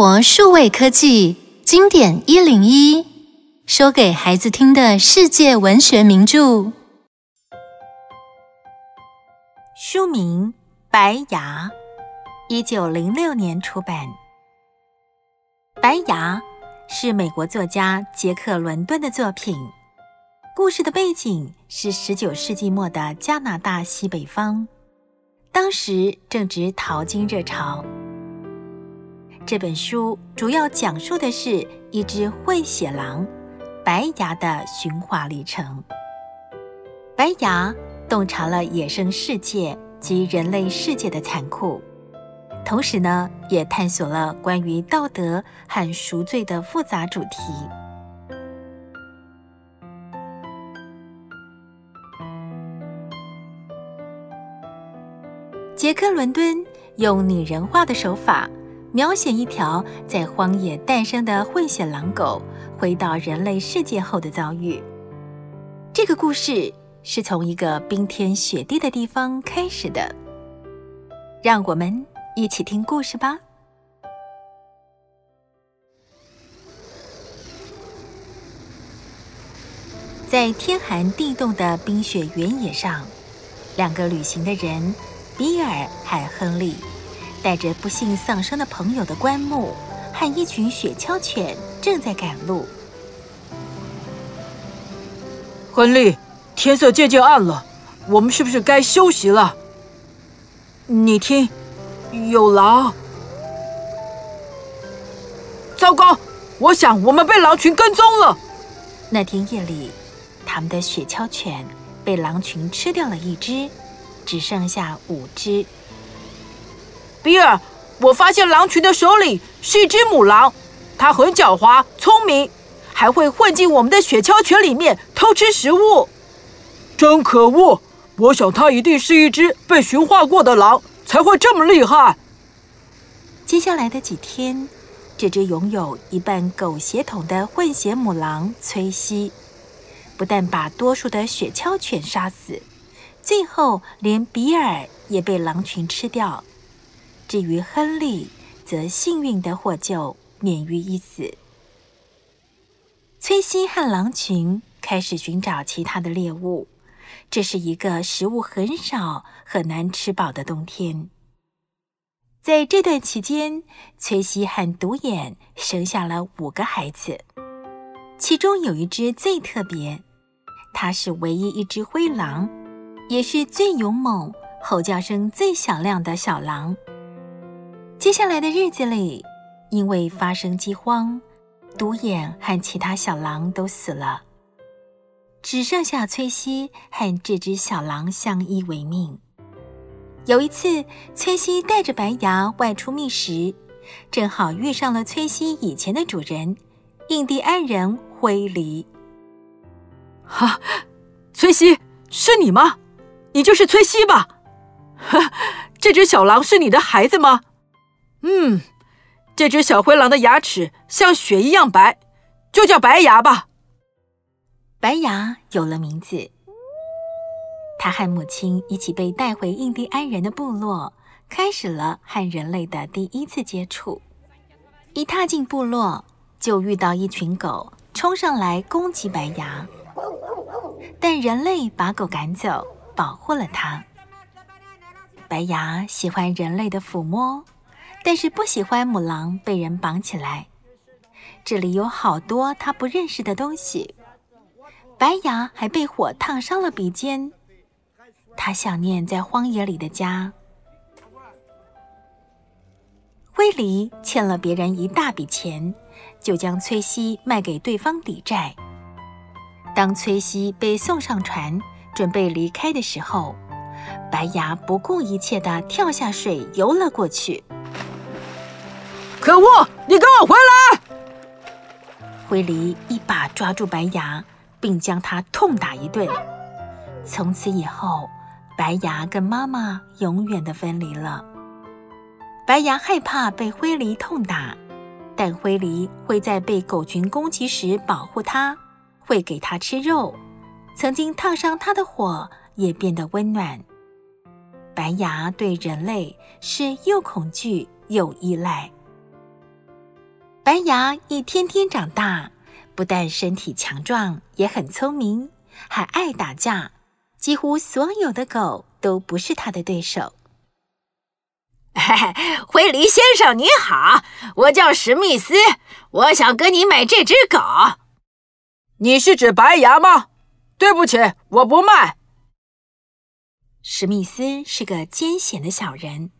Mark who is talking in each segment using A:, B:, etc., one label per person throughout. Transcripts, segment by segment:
A: 活数位科技经典一零一，说给孩子听的世界文学名著。
B: 书名《白牙》，一九零六年出版。《白牙》是美国作家杰克·伦敦的作品。故事的背景是十九世纪末的加拿大西北方，当时正值淘金热潮。这本书主要讲述的是一只混血狼白牙的驯化历程。白牙洞察了野生世界及人类世界的残酷，同时呢，也探索了关于道德和赎罪的复杂主题。杰克·伦敦用拟人化的手法描写一条在荒野诞生的混血狼狗回到人类世界后的遭遇。这个故事是从一个冰天雪地的地方开始的。让我们一起听故事吧。在天寒地冻的冰雪原野上，两个旅行的人。比尔和亨利带着不幸丧生的朋友的棺木和一群雪橇犬正在赶路。
C: 亨利，天色渐渐暗了，我们是不是该休息了？你听，有狼！糟糕，我想我们被狼群跟踪了。
B: 那天夜里，他们的雪橇犬被狼群吃掉了一只。只剩下五只。
C: 比尔，我发现狼群的首领是一只母狼，它很狡猾、聪明，还会混进我们的雪橇犬里面偷吃食物。真可恶！我想它一定是一只被驯化过的狼，才会这么厉害。
B: 接下来的几天，这只拥有一半狗血统的混血母狼崔西，不但把多数的雪橇犬杀死。最后，连比尔也被狼群吃掉。至于亨利，则幸运地获救，免于一死。崔西和狼群开始寻找其他的猎物。这是一个食物很少、很难吃饱的冬天。在这段期间，崔西和独眼生下了五个孩子，其中有一只最特别，它是唯一一只灰狼。也是最勇猛、吼叫声最响亮的小狼。接下来的日子里，因为发生饥荒，独眼和其他小狼都死了，只剩下崔西和这只小狼相依为命。有一次，崔西带着白牙外出觅食，正好遇上了崔西以前的主人——印第安人灰狸。
C: 哈，崔西，是你吗？你就是崔西吧？哈，这只小狼是你的孩子吗？嗯，这只小灰狼的牙齿像雪一样白，就叫白牙吧。
B: 白牙有了名字，他和母亲一起被带回印第安人的部落，开始了和人类的第一次接触。一踏进部落，就遇到一群狗冲上来攻击白牙，但人类把狗赶走。保护了它。白牙喜欢人类的抚摸，但是不喜欢母狼被人绑起来。这里有好多他不认识的东西。白牙还被火烫伤了鼻尖。他想念在荒野里的家。灰狸欠了别人一大笔钱，就将崔西卖给对方抵债。当崔西被送上船，准备离开的时候，白牙不顾一切地跳下水游了过去。
C: 可恶！你给我回来！
B: 灰狸一把抓住白牙，并将他痛打一顿。从此以后，白牙跟妈妈永远的分离了。白牙害怕被灰狸痛打，但灰狸会在被狗群攻击时保护它，会给它吃肉。曾经烫伤它的火也变得温暖。白牙对人类是又恐惧又依赖。白牙一天天长大，不但身体强壮，也很聪明，还爱打架。几乎所有的狗都不是他的对手。
D: 嘿嘿，灰狸先生你好，我叫史密斯，我想跟你买这只狗。
C: 你是指白牙吗？对不起，我不卖。
B: 史密斯是个奸险的小人，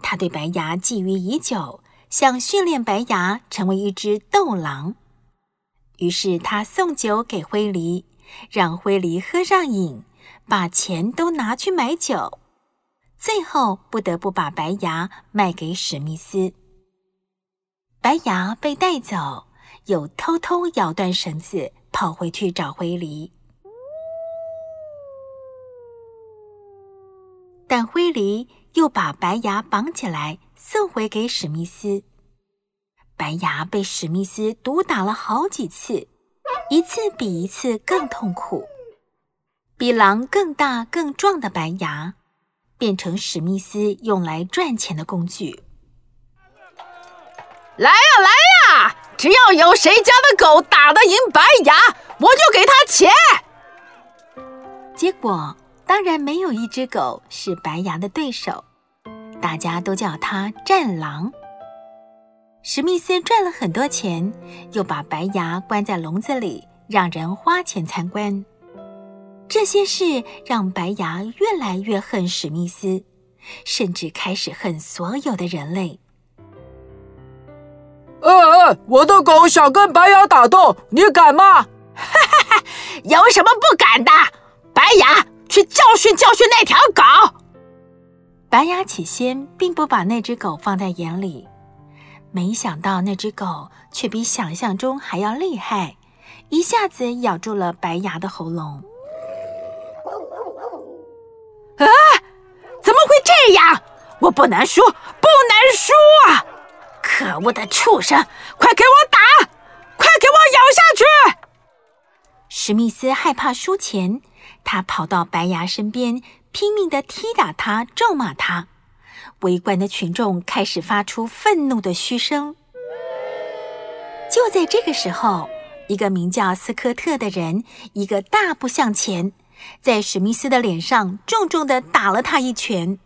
B: 他对白牙觊觎已久。想训练白牙成为一只斗狼，于是他送酒给灰狸，让灰狸喝上瘾，把钱都拿去买酒，最后不得不把白牙卖给史密斯。白牙被带走，又偷偷咬断绳子，跑回去找灰狸，但灰狸又把白牙绑起来。送回给史密斯。白牙被史密斯毒打了好几次，一次比一次更痛苦。比狼更大更壮的白牙，变成史密斯用来赚钱的工具。
D: 来呀来呀！只要有谁家的狗打得赢白牙，我就给他钱。
B: 结果当然没有一只狗是白牙的对手。大家都叫他战狼。史密斯赚了很多钱，又把白牙关在笼子里，让人花钱参观。这些事让白牙越来越恨史密斯，甚至开始恨所有的人类。
C: 哎哎，我的狗想跟白牙打斗，你敢吗？哈
D: 哈哈，有什么不敢的？白牙，去教训教训那条狗。
B: 白牙起先并不把那只狗放在眼里，没想到那只狗却比想象中还要厉害，一下子咬住了白牙的喉咙。
D: 啊！怎么会这样？我不能输，不能输啊！可恶的畜生，快给我打，快给我咬下去！
B: 史密斯害怕输钱，他跑到白牙身边。拼命地踢打他，咒骂他。围观的群众开始发出愤怒的嘘声。就在这个时候，一个名叫斯科特的人一个大步向前，在史密斯的脸上重重地打了他一拳。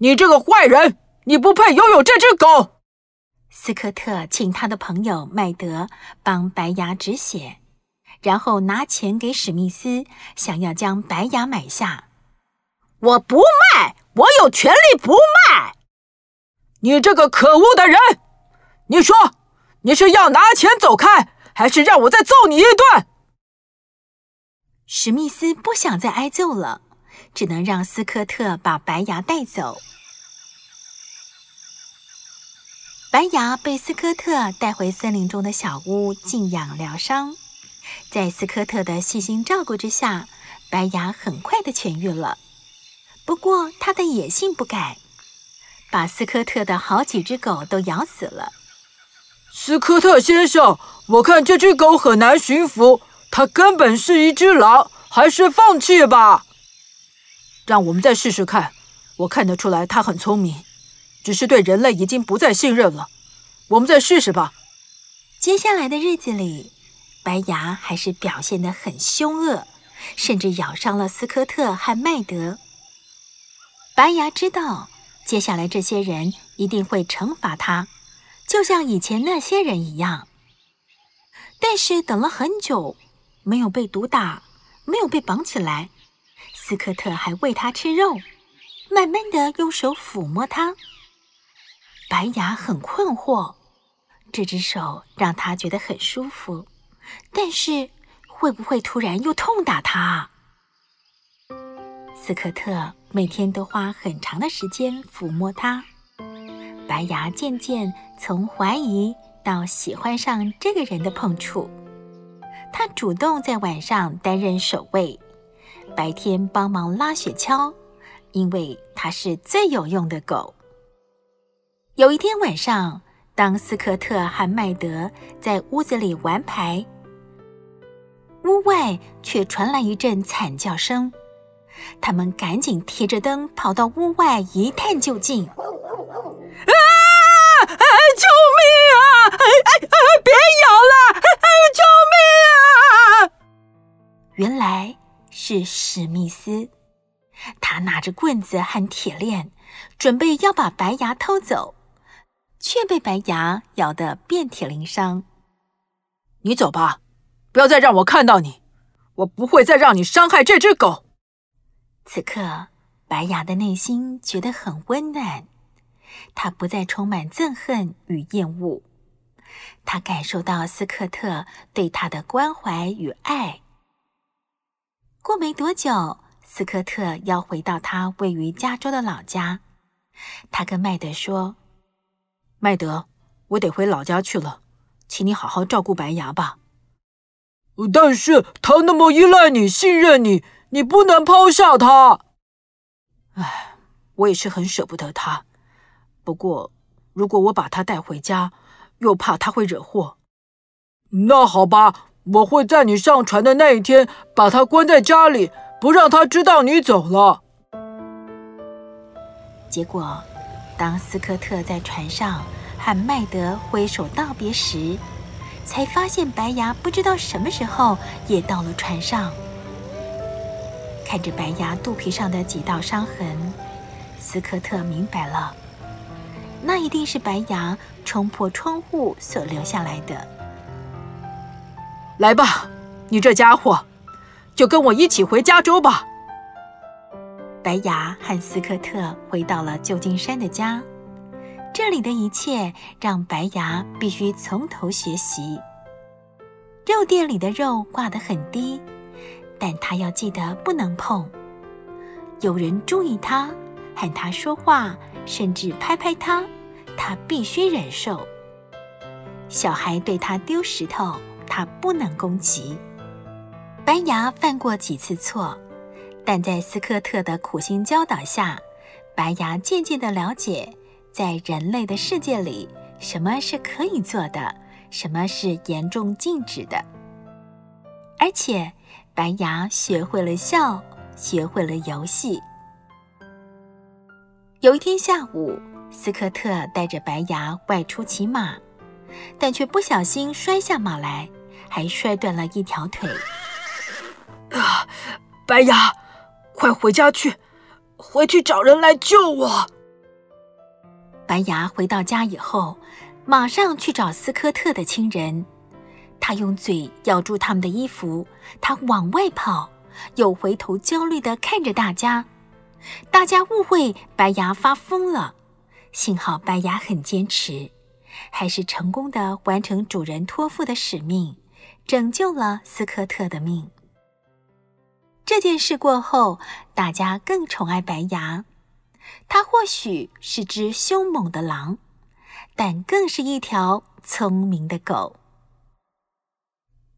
C: 你这个坏人，你不配拥有这只狗！
B: 斯科特请他的朋友麦德帮白牙止血，然后拿钱给史密斯，想要将白牙买下。
D: 我不卖，我有权利不卖。
C: 你这个可恶的人，你说你是要拿钱走开，还是让我再揍你一顿？
B: 史密斯不想再挨揍了，只能让斯科特把白牙带走。白牙被斯科特带回森林中的小屋静养疗伤，在斯科特的细心照顾之下，白牙很快的痊愈了。不过，他的野性不改，把斯科特的好几只狗都咬死了。
C: 斯科特先生，我看这只狗很难驯服，它根本是一只狼，还是放弃吧。让我们再试试看。我看得出来它很聪明，只是对人类已经不再信任了。我们再试试吧。
B: 接下来的日子里，白牙还是表现得很凶恶，甚至咬伤了斯科特和麦德。白牙知道，接下来这些人一定会惩罚他，就像以前那些人一样。但是等了很久，没有被毒打，没有被绑起来，斯科特还喂他吃肉，慢慢的用手抚摸他。白牙很困惑，这只手让他觉得很舒服，但是会不会突然又痛打他？斯科特每天都花很长的时间抚摸它，白牙渐渐从怀疑到喜欢上这个人的碰触。他主动在晚上担任守卫，白天帮忙拉雪橇，因为他是最有用的狗。有一天晚上，当斯科特和麦德在屋子里玩牌，屋外却传来一阵惨叫声。他们赶紧提着灯跑到屋外一探究竟。
D: 啊！救命啊！哎哎，别咬了！救命啊！
B: 原来是史密斯，他拿着棍子和铁链，准备要把白牙偷走，却被白牙咬得遍体鳞伤。
C: 你走吧，不要再让我看到你，我不会再让你伤害这只狗。
B: 此刻，白牙的内心觉得很温暖，他不再充满憎恨与厌恶，他感受到斯科特对他的关怀与爱。过没多久。斯科特要回到他位于加州的老家，他跟麦德说：“
C: 麦德，我得回老家去了，请你好好照顾白牙吧。但是他那么依赖你、信任你，你不能抛下他。唉，我也是很舍不得他。不过，如果我把他带回家，又怕他会惹祸。那好吧，我会在你上船的那一天把他关在家里。”不让他知道你走了。
B: 结果，当斯科特在船上和麦德挥手道别时，才发现白牙不知道什么时候也到了船上。看着白牙肚皮上的几道伤痕，斯科特明白了，那一定是白牙冲破窗户所留下来的。
C: 来吧，你这家伙！就跟我一起回加州吧。
B: 白牙和斯科特回到了旧金山的家，这里的一切让白牙必须从头学习。肉店里的肉挂得很低，但他要记得不能碰。有人注意他，喊他说话，甚至拍拍他，他必须忍受。小孩对他丢石头，他不能攻击。白牙犯过几次错，但在斯科特的苦心教导下，白牙渐渐地了解，在人类的世界里，什么是可以做的，什么是严重禁止的。而且，白牙学会了笑，学会了游戏。有一天下午，斯科特带着白牙外出骑马，但却不小心摔下马来，还摔断了一条腿。
C: 啊，白牙，快回家去，回去找人来救我。
B: 白牙回到家以后，马上去找斯科特的亲人。他用嘴咬住他们的衣服，他往外跑，又回头焦虑地看着大家。大家误会白牙发疯了，幸好白牙很坚持，还是成功地完成主人托付的使命，拯救了斯科特的命。这件事过后，大家更宠爱白牙。它或许是只凶猛的狼，但更是一条聪明的狗。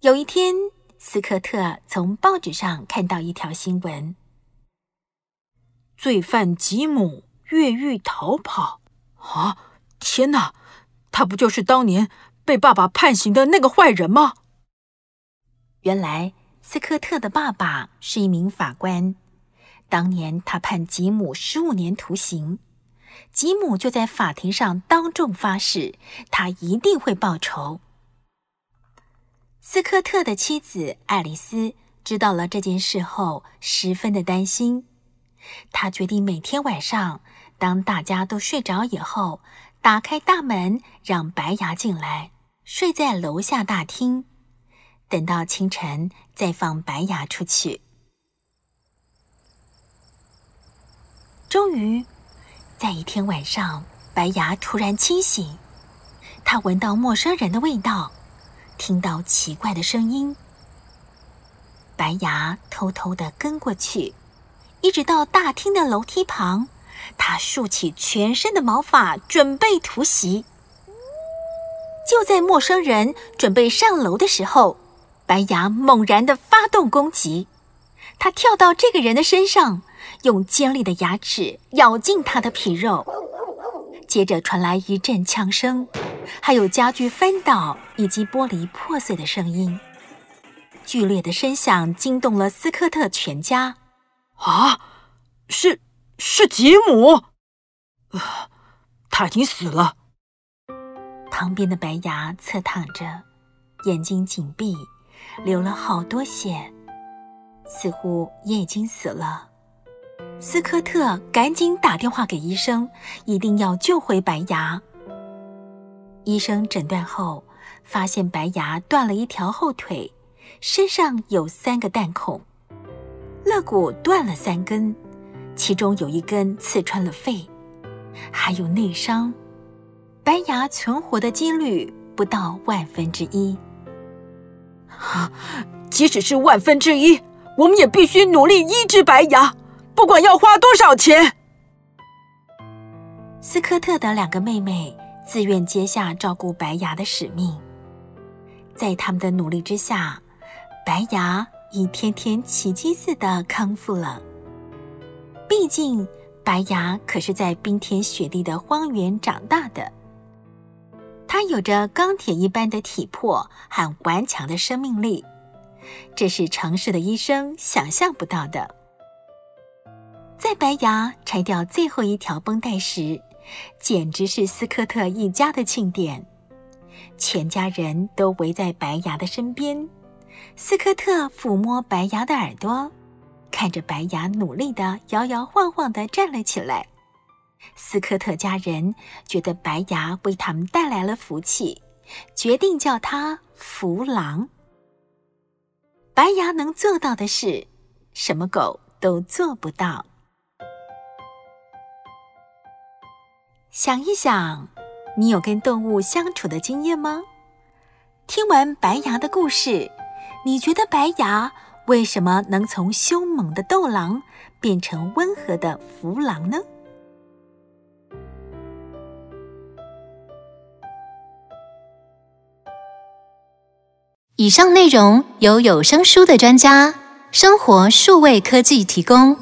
B: 有一天，斯科特从报纸上看到一条新闻：
C: 罪犯吉姆越狱逃跑。啊！天哪，他不就是当年被爸爸判刑的那个坏人吗？
B: 原来。斯科特的爸爸是一名法官，当年他判吉姆十五年徒刑，吉姆就在法庭上当众发誓，他一定会报仇。斯科特的妻子爱丽丝知道了这件事后，十分的担心，她决定每天晚上，当大家都睡着以后，打开大门，让白牙进来，睡在楼下大厅。等到清晨再放白牙出去。终于，在一天晚上，白牙突然清醒，他闻到陌生人的味道，听到奇怪的声音。白牙偷偷地跟过去，一直到大厅的楼梯旁，他竖起全身的毛发，准备突袭。就在陌生人准备上楼的时候，白牙猛然地发动攻击，他跳到这个人的身上，用尖利的牙齿咬进他的皮肉。接着传来一阵枪声，还有家具翻倒以及玻璃破碎的声音。剧烈的声响惊动了斯科特全家。
C: 啊，是是吉姆，啊，他已经死了。
B: 旁边的白牙侧躺着，眼睛紧闭。流了好多血，似乎也已经死了。斯科特赶紧打电话给医生，一定要救回白牙。医生诊断后，发现白牙断了一条后腿，身上有三个弹孔，肋骨断了三根，其中有一根刺穿了肺，还有内伤。白牙存活的几率不到万分之一。
C: 啊，即使是万分之一，我们也必须努力医治白牙。不管要花多少钱，
B: 斯科特的两个妹妹自愿接下照顾白牙的使命。在他们的努力之下，白牙一天天奇迹似的康复了。毕竟，白牙可是在冰天雪地的荒原长大的，他有着钢铁一般的体魄和顽强的生命力，这是城市的医生想象不到的。在白牙拆掉最后一条绷带时，简直是斯科特一家的庆典。全家人都围在白牙的身边，斯科特抚摸白牙的耳朵，看着白牙努力地摇摇晃晃地站了起来。斯科特家人觉得白牙为他们带来了福气，决定叫他福狼。白牙能做到的事，什么狗都做不到。想一想，你有跟动物相处的经验吗？听完白牙的故事，你觉得白牙为什么能从凶猛的斗狼变成温和的福狼呢？
A: 以上内容由有声书的专家生活数位科技提供。